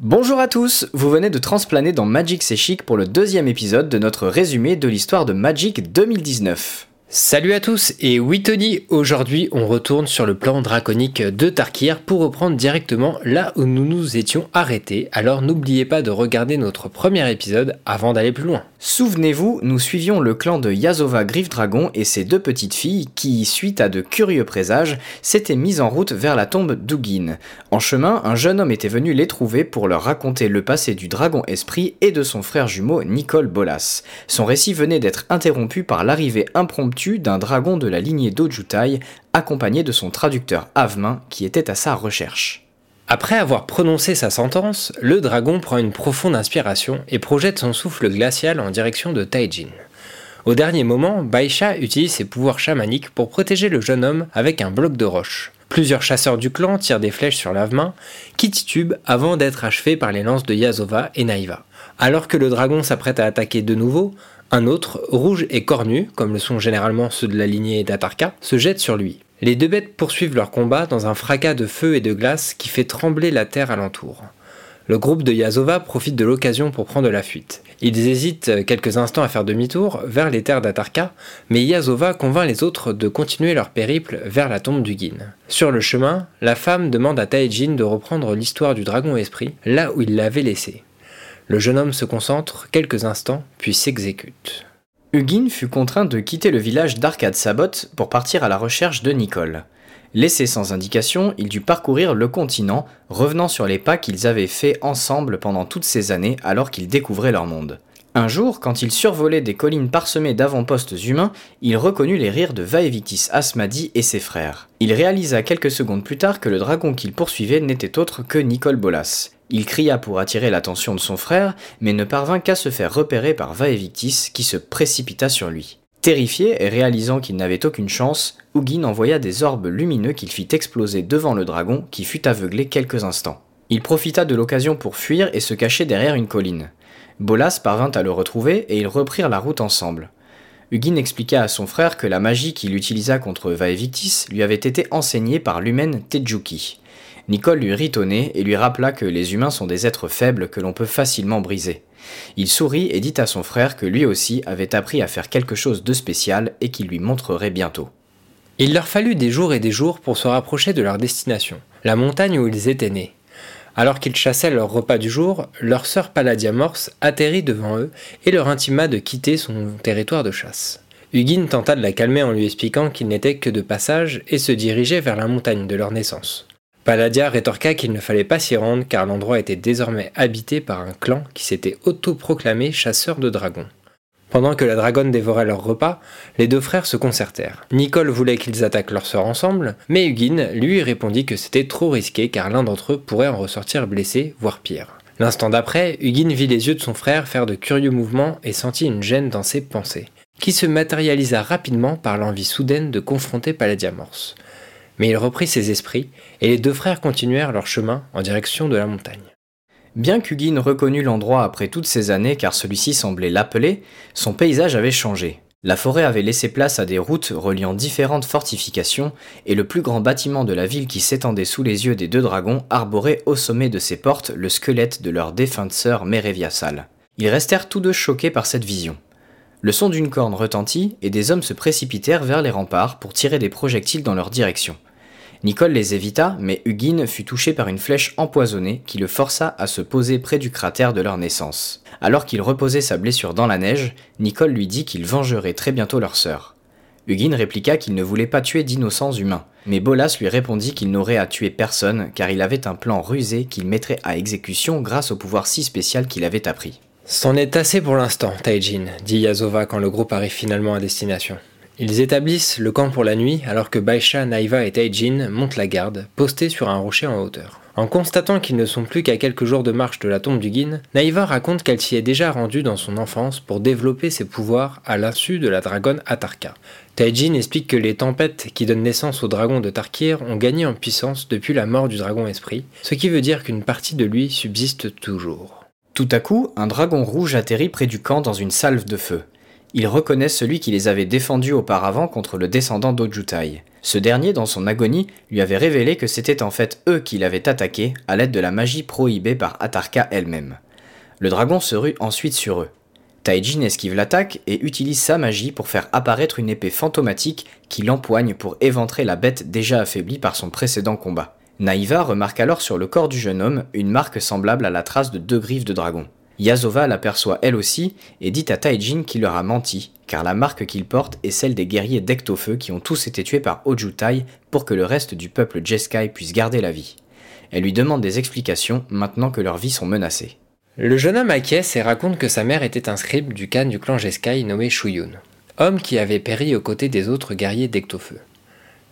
Bonjour à tous, vous venez de transplaner dans Magic C'est pour le deuxième épisode de notre résumé de l'histoire de Magic 2019. Salut à tous et oui Tony, aujourd'hui on retourne sur le plan draconique de Tarkir pour reprendre directement là où nous nous étions arrêtés, alors n'oubliez pas de regarder notre premier épisode avant d'aller plus loin. Souvenez-vous, nous suivions le clan de Yazova Griff Dragon et ses deux petites filles qui, suite à de curieux présages, s'étaient mises en route vers la tombe d'Ugin. En chemin, un jeune homme était venu les trouver pour leur raconter le passé du dragon esprit et de son frère jumeau Nicole Bolas. Son récit venait d'être interrompu par l'arrivée impromptue d'un dragon de la lignée d'Ojutai, accompagné de son traducteur Avemin qui était à sa recherche. Après avoir prononcé sa sentence, le dragon prend une profonde inspiration et projette son souffle glacial en direction de Taijin. Au dernier moment, Baisha utilise ses pouvoirs chamaniques pour protéger le jeune homme avec un bloc de roche. Plusieurs chasseurs du clan tirent des flèches sur l'avemain, qui titubent avant d'être achevés par les lances de Yazova et Naiva. Alors que le dragon s'apprête à attaquer de nouveau, un autre, rouge et cornu, comme le sont généralement ceux de la lignée d'Atarka, se jette sur lui. Les deux bêtes poursuivent leur combat dans un fracas de feu et de glace qui fait trembler la terre alentour. Le groupe de Yazova profite de l'occasion pour prendre la fuite. Ils hésitent quelques instants à faire demi-tour vers les terres d'Atarka, mais Yazova convainc les autres de continuer leur périple vers la tombe du Guin. Sur le chemin, la femme demande à Taejin de reprendre l'histoire du dragon esprit là où il l'avait laissé. Le jeune homme se concentre quelques instants, puis s'exécute. Hugin fut contraint de quitter le village d'Arcade Sabot pour partir à la recherche de Nicole. Laissé sans indication, il dut parcourir le continent, revenant sur les pas qu'ils avaient faits ensemble pendant toutes ces années alors qu'ils découvraient leur monde. Un jour, quand il survolait des collines parsemées d'avant-postes humains, il reconnut les rires de Vaevictis Asmadi et ses frères. Il réalisa quelques secondes plus tard que le dragon qu'il poursuivait n'était autre que Nicole Bolas. Il cria pour attirer l'attention de son frère, mais ne parvint qu'à se faire repérer par Vaevictis qui se précipita sur lui. Terrifié et réalisant qu'il n'avait aucune chance, Hugin envoya des orbes lumineux qu'il fit exploser devant le dragon qui fut aveuglé quelques instants. Il profita de l'occasion pour fuir et se cacher derrière une colline. Bolas parvint à le retrouver et ils reprirent la route ensemble. Hugin expliqua à son frère que la magie qu'il utilisa contre Vaevictis lui avait été enseignée par l'humaine Tejuki. Nicole lui rit au nez et lui rappela que les humains sont des êtres faibles que l'on peut facilement briser. Il sourit et dit à son frère que lui aussi avait appris à faire quelque chose de spécial et qu'il lui montrerait bientôt. Il leur fallut des jours et des jours pour se rapprocher de leur destination, la montagne où ils étaient nés. Alors qu'ils chassaient leur repas du jour, leur sœur Palladia Morse atterrit devant eux et leur intima de quitter son territoire de chasse. Hugin tenta de la calmer en lui expliquant qu'il n'était que de passage et se dirigeait vers la montagne de leur naissance. Palladia rétorqua qu'il ne fallait pas s'y rendre car l'endroit était désormais habité par un clan qui s'était autoproclamé chasseur de dragons. Pendant que la dragonne dévorait leur repas, les deux frères se concertèrent. Nicole voulait qu'ils attaquent leur sœur ensemble, mais Hugin lui répondit que c'était trop risqué car l'un d'entre eux pourrait en ressortir blessé, voire pire. L'instant d'après, Hugin vit les yeux de son frère faire de curieux mouvements et sentit une gêne dans ses pensées, qui se matérialisa rapidement par l'envie soudaine de confronter Palladia Morse mais il reprit ses esprits, et les deux frères continuèrent leur chemin en direction de la montagne. Bien qu'Hugin reconnut l'endroit après toutes ces années car celui-ci semblait l'appeler, son paysage avait changé. La forêt avait laissé place à des routes reliant différentes fortifications, et le plus grand bâtiment de la ville qui s'étendait sous les yeux des deux dragons arborait au sommet de ses portes le squelette de leur défunte sœur Mereviasal. Ils restèrent tous deux choqués par cette vision. Le son d'une corne retentit et des hommes se précipitèrent vers les remparts pour tirer des projectiles dans leur direction. Nicole les évita, mais Hugin fut touché par une flèche empoisonnée qui le força à se poser près du cratère de leur naissance. Alors qu'il reposait sa blessure dans la neige, Nicole lui dit qu'il vengerait très bientôt leur sœur. Hugin répliqua qu'il ne voulait pas tuer d'innocents humains, mais Bolas lui répondit qu'il n'aurait à tuer personne car il avait un plan rusé qu'il mettrait à exécution grâce au pouvoir si spécial qu'il avait appris. C'en est assez pour l'instant, Taijin, dit Yazova quand le groupe arrive finalement à destination. Ils établissent le camp pour la nuit alors que Baisha, Naiva et Taijin montent la garde, postés sur un rocher en hauteur. En constatant qu'ils ne sont plus qu'à quelques jours de marche de la tombe du Gin, Naiva raconte qu'elle s'y est déjà rendue dans son enfance pour développer ses pouvoirs à l'insu de la dragonne Atarka. Taijin explique que les tempêtes qui donnent naissance au dragon de Tarkir ont gagné en puissance depuis la mort du dragon esprit, ce qui veut dire qu'une partie de lui subsiste toujours. Tout à coup, un dragon rouge atterrit près du camp dans une salve de feu. Ils reconnaissent celui qui les avait défendus auparavant contre le descendant d'Ojutai. Ce dernier, dans son agonie, lui avait révélé que c'était en fait eux qui l'avaient attaqué à l'aide de la magie prohibée par Atarka elle-même. Le dragon se rue ensuite sur eux. Taijin esquive l'attaque et utilise sa magie pour faire apparaître une épée fantomatique qui l'empoigne pour éventrer la bête déjà affaiblie par son précédent combat. Naïva remarque alors sur le corps du jeune homme une marque semblable à la trace de deux griffes de dragon. Yasova l'aperçoit elle aussi et dit à Taijin qu'il leur a menti, car la marque qu'il porte est celle des guerriers d'Ectofeu qui ont tous été tués par Ojutai pour que le reste du peuple Jeskai puisse garder la vie. Elle lui demande des explications maintenant que leurs vies sont menacées. Le jeune homme acquiesce et raconte que sa mère était un scribe du Khan du clan Jeskai nommé Shuyun, homme qui avait péri aux côtés des autres guerriers d'Ectofeu.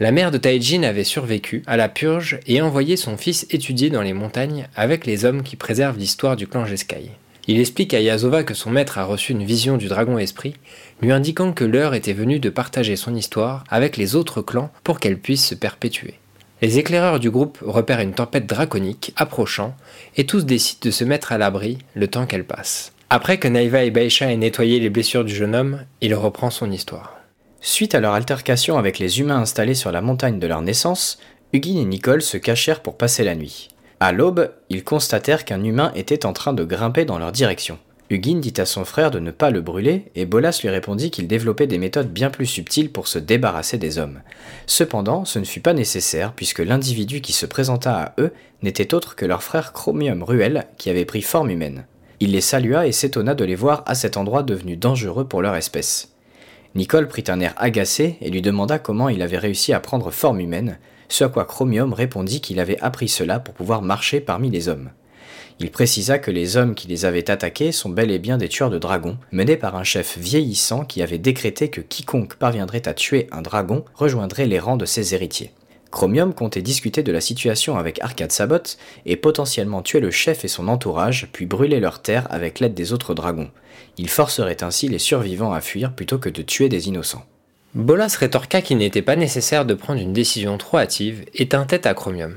La mère de Taijin avait survécu à la purge et envoyé son fils étudier dans les montagnes avec les hommes qui préservent l'histoire du clan Jeskai. Il explique à Yasova que son maître a reçu une vision du dragon esprit, lui indiquant que l'heure était venue de partager son histoire avec les autres clans pour qu'elle puisse se perpétuer. Les éclaireurs du groupe repèrent une tempête draconique approchant et tous décident de se mettre à l'abri le temps qu'elle passe. Après que Naïva et Baisha aient nettoyé les blessures du jeune homme, il reprend son histoire. Suite à leur altercation avec les humains installés sur la montagne de leur naissance, Hugin et Nicole se cachèrent pour passer la nuit. À l'aube, ils constatèrent qu'un humain était en train de grimper dans leur direction. Hugin dit à son frère de ne pas le brûler, et Bolas lui répondit qu'il développait des méthodes bien plus subtiles pour se débarrasser des hommes. Cependant, ce ne fut pas nécessaire, puisque l'individu qui se présenta à eux n'était autre que leur frère Chromium Ruel, qui avait pris forme humaine. Il les salua et s'étonna de les voir à cet endroit devenu dangereux pour leur espèce. Nicole prit un air agacé et lui demanda comment il avait réussi à prendre forme humaine, ce à quoi Chromium répondit qu'il avait appris cela pour pouvoir marcher parmi les hommes. Il précisa que les hommes qui les avaient attaqués sont bel et bien des tueurs de dragons, menés par un chef vieillissant qui avait décrété que quiconque parviendrait à tuer un dragon rejoindrait les rangs de ses héritiers. Chromium comptait discuter de la situation avec Arcade Sabot et potentiellement tuer le chef et son entourage, puis brûler leur terre avec l'aide des autres dragons. Il forcerait ainsi les survivants à fuir plutôt que de tuer des innocents. Bolas rétorqua qu'il n'était pas nécessaire de prendre une décision trop hâtive et tint tête à Chromium.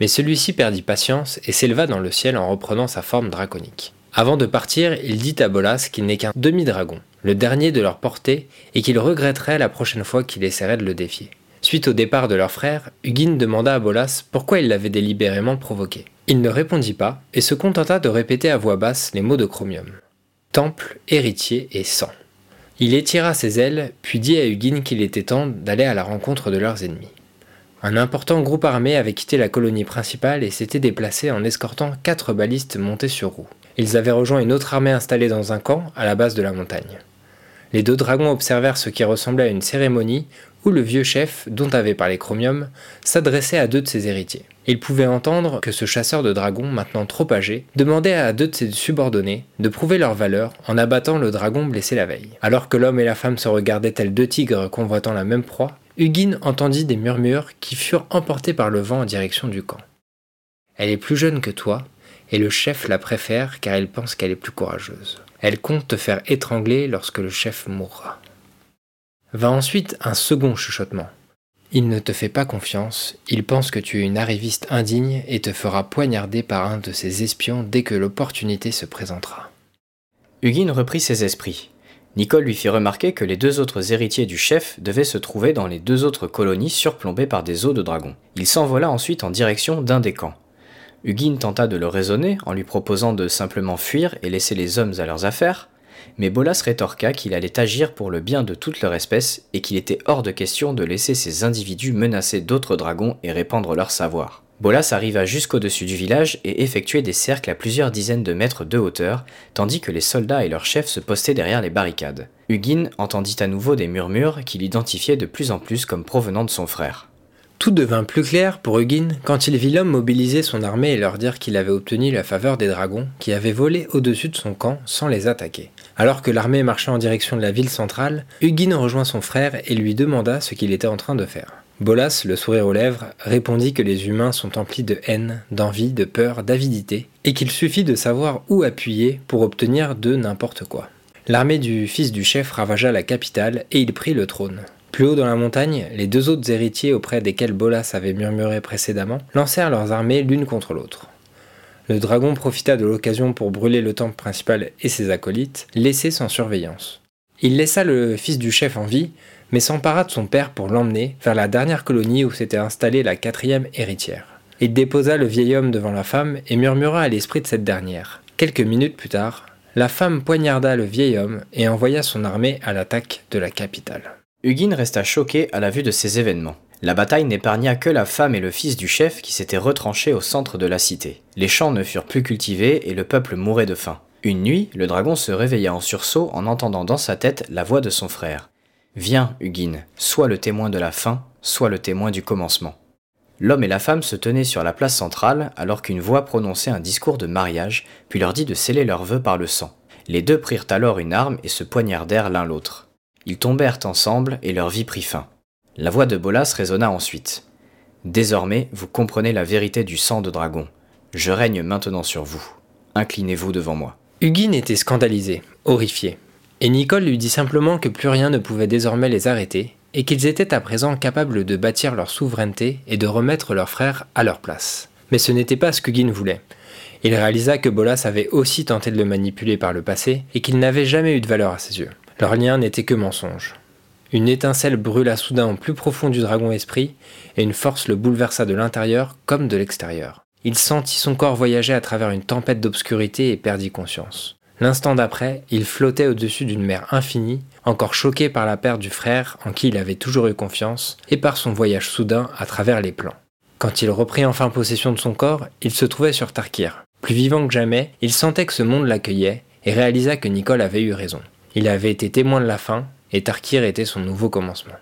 Mais celui-ci perdit patience et s'éleva dans le ciel en reprenant sa forme draconique. Avant de partir, il dit à Bolas qu'il n'est qu'un demi-dragon, le dernier de leur portée, et qu'il regretterait la prochaine fois qu'il essaierait de le défier. Suite au départ de leur frère, Hugin demanda à Bolas pourquoi il l'avait délibérément provoqué. Il ne répondit pas et se contenta de répéter à voix basse les mots de Chromium. Temple, héritier et sang. Il étira ses ailes, puis dit à Hugin qu'il était temps d'aller à la rencontre de leurs ennemis. Un important groupe armé avait quitté la colonie principale et s'était déplacé en escortant quatre balistes montés sur roues. Ils avaient rejoint une autre armée installée dans un camp à la base de la montagne. Les deux dragons observèrent ce qui ressemblait à une cérémonie où le vieux chef, dont avait parlé Chromium, s'adressait à deux de ses héritiers. Il pouvait entendre que ce chasseur de dragons, maintenant trop âgé, demandait à deux de ses subordonnés de prouver leur valeur en abattant le dragon blessé la veille. Alors que l'homme et la femme se regardaient tels deux tigres convoitant la même proie, Hugin entendit des murmures qui furent emportés par le vent en direction du camp. Elle est plus jeune que toi, et le chef la préfère car il pense qu'elle est plus courageuse. Elle compte te faire étrangler lorsque le chef mourra. Va ensuite un second chuchotement. Il ne te fait pas confiance, il pense que tu es une arriviste indigne et te fera poignarder par un de ses espions dès que l'opportunité se présentera. Hugin reprit ses esprits. Nicole lui fit remarquer que les deux autres héritiers du chef devaient se trouver dans les deux autres colonies surplombées par des eaux de dragon. Il s'envola ensuite en direction d'un des camps. Hugin tenta de le raisonner en lui proposant de simplement fuir et laisser les hommes à leurs affaires, mais Bolas rétorqua qu'il allait agir pour le bien de toute leur espèce et qu'il était hors de question de laisser ces individus menacer d'autres dragons et répandre leur savoir. Bolas arriva jusqu'au-dessus du village et effectuait des cercles à plusieurs dizaines de mètres de hauteur, tandis que les soldats et leurs chefs se postaient derrière les barricades. Hugin entendit à nouveau des murmures qu'il identifiait de plus en plus comme provenant de son frère. Tout devint plus clair pour Hugin quand il vit l'homme mobiliser son armée et leur dire qu'il avait obtenu la faveur des dragons qui avaient volé au-dessus de son camp sans les attaquer. Alors que l'armée marchait en direction de la ville centrale, Hugin rejoint son frère et lui demanda ce qu'il était en train de faire. Bolas, le sourire aux lèvres, répondit que les humains sont emplis de haine, d'envie, de peur, d'avidité, et qu'il suffit de savoir où appuyer pour obtenir de n'importe quoi. L'armée du fils du chef ravagea la capitale et il prit le trône. Plus haut dans la montagne, les deux autres héritiers auprès desquels Bolas avait murmuré précédemment lancèrent leurs armées l'une contre l'autre. Le dragon profita de l'occasion pour brûler le temple principal et ses acolytes, laissés sans surveillance. Il laissa le fils du chef en vie, mais s'empara de son père pour l'emmener vers la dernière colonie où s'était installée la quatrième héritière. Il déposa le vieil homme devant la femme et murmura à l'esprit de cette dernière. Quelques minutes plus tard, la femme poignarda le vieil homme et envoya son armée à l'attaque de la capitale. Hugin resta choqué à la vue de ces événements. La bataille n'épargna que la femme et le fils du chef qui s'étaient retranchés au centre de la cité. Les champs ne furent plus cultivés et le peuple mourait de faim. Une nuit, le dragon se réveilla en sursaut en entendant dans sa tête la voix de son frère. Viens, Hugin, sois le témoin de la fin, sois le témoin du commencement. L'homme et la femme se tenaient sur la place centrale alors qu'une voix prononçait un discours de mariage, puis leur dit de sceller leurs vœux par le sang. Les deux prirent alors une arme et se poignardèrent l'un l'autre. Ils tombèrent ensemble et leur vie prit fin. La voix de Bolas résonna ensuite. Désormais, vous comprenez la vérité du sang de dragon. Je règne maintenant sur vous. Inclinez-vous devant moi. Hugin était scandalisé, horrifié. Et Nicole lui dit simplement que plus rien ne pouvait désormais les arrêter, et qu'ils étaient à présent capables de bâtir leur souveraineté et de remettre leurs frères à leur place. Mais ce n'était pas ce qu'Hugin voulait. Il réalisa que Bolas avait aussi tenté de le manipuler par le passé et qu'il n'avait jamais eu de valeur à ses yeux. Leur lien n'était que mensonge. Une étincelle brûla soudain au plus profond du dragon esprit, et une force le bouleversa de l'intérieur comme de l'extérieur. Il sentit son corps voyager à travers une tempête d'obscurité et perdit conscience. L'instant d'après, il flottait au-dessus d'une mer infinie, encore choqué par la perte du frère en qui il avait toujours eu confiance, et par son voyage soudain à travers les plans. Quand il reprit enfin possession de son corps, il se trouvait sur Tarkir. Plus vivant que jamais, il sentait que ce monde l'accueillait, et réalisa que Nicole avait eu raison. Il avait été témoin de la fin, et Tarkir était son nouveau commencement.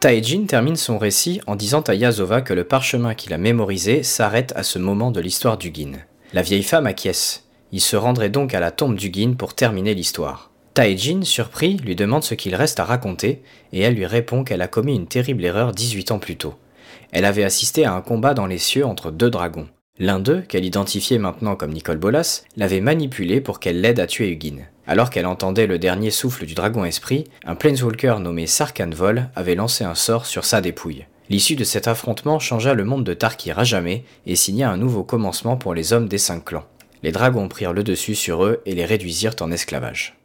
Taejin termine son récit en disant à Yazova que le parchemin qu'il a mémorisé s'arrête à ce moment de l'histoire du Guin. La vieille femme acquiesce. Il se rendrait donc à la tombe du Guin pour terminer l'histoire. Taejin, surpris, lui demande ce qu'il reste à raconter, et elle lui répond qu'elle a commis une terrible erreur 18 ans plus tôt. Elle avait assisté à un combat dans les cieux entre deux dragons. L'un d'eux, qu'elle identifiait maintenant comme Nicole Bolas, l'avait manipulé pour qu'elle l'aide à tuer Hugin. Alors qu'elle entendait le dernier souffle du dragon esprit, un planeswalker nommé Sarkhan Vol avait lancé un sort sur sa dépouille. L'issue de cet affrontement changea le monde de Tarkir à jamais et signa un nouveau commencement pour les hommes des cinq clans. Les dragons prirent le dessus sur eux et les réduisirent en esclavage.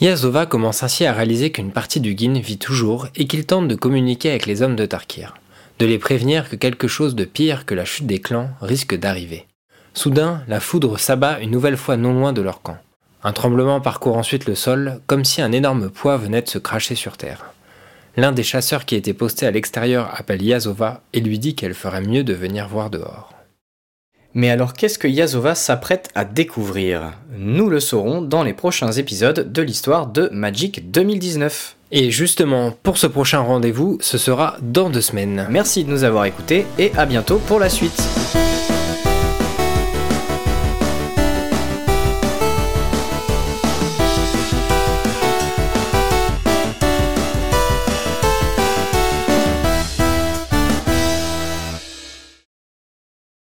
Yazova commence ainsi à réaliser qu'une partie du Guin vit toujours et qu'il tente de communiquer avec les hommes de Tarkir de les prévenir que quelque chose de pire que la chute des clans risque d'arriver. Soudain, la foudre s'abat une nouvelle fois non loin de leur camp. Un tremblement parcourt ensuite le sol, comme si un énorme poids venait de se cracher sur terre. L'un des chasseurs qui était posté à l'extérieur appelle Yazova et lui dit qu'elle ferait mieux de venir voir dehors. Mais alors qu'est-ce que Yazova s'apprête à découvrir? Nous le saurons dans les prochains épisodes de l'histoire de Magic 2019. Et justement, pour ce prochain rendez-vous, ce sera dans deux semaines. Merci de nous avoir écoutés et à bientôt pour la suite.